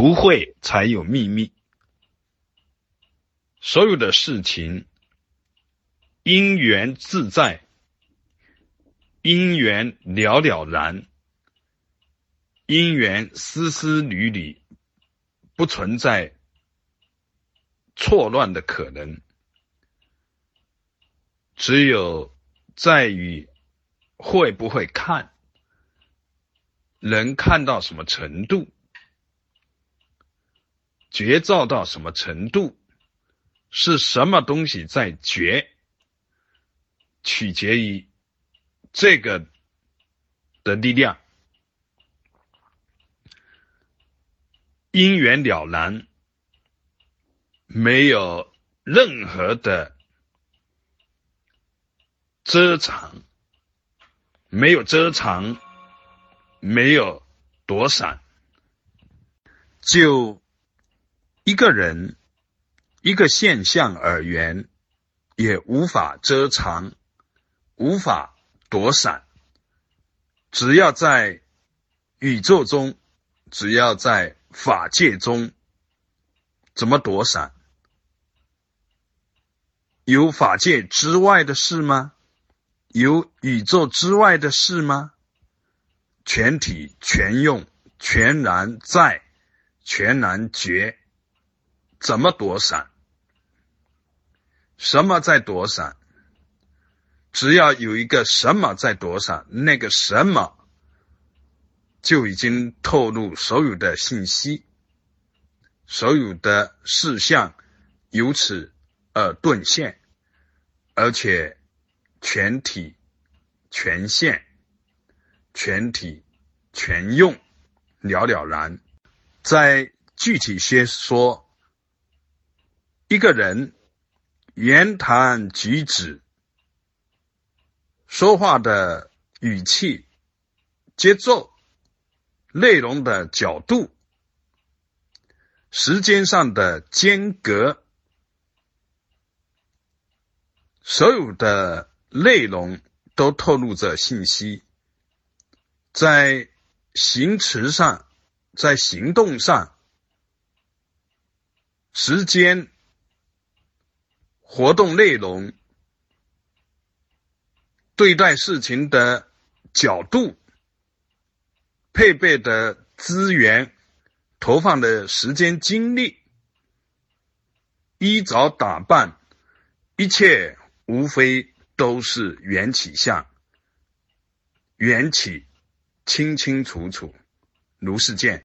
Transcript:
不会才有秘密。所有的事情因缘自在，因缘了了然，因缘丝丝缕缕，不存在错乱的可能。只有在于会不会看，能看到什么程度，觉照到什么程度。是什么东西在觉？取决于这个的力量，因缘了然，没有任何的遮藏，没有遮藏，没有躲闪，就一个人。一个现象而言，也无法遮藏，无法躲闪。只要在宇宙中，只要在法界中，怎么躲闪？有法界之外的事吗？有宇宙之外的事吗？全体全用，全然在，全然觉，怎么躲闪？什么在躲闪？只要有一个什么在躲闪，那个什么就已经透露所有的信息，所有的事项由此而顿现，而且全体全现，全体全用，了了然。再具体些说，一个人。言谈举止、说话的语气、节奏、内容的角度、时间上的间隔，所有的内容都透露着信息。在行词上，在行动上，时间。活动内容、对待事情的角度、配备的资源、投放的时间精力、衣着打扮，一切无非都是缘起相，缘起清清楚楚，如是见。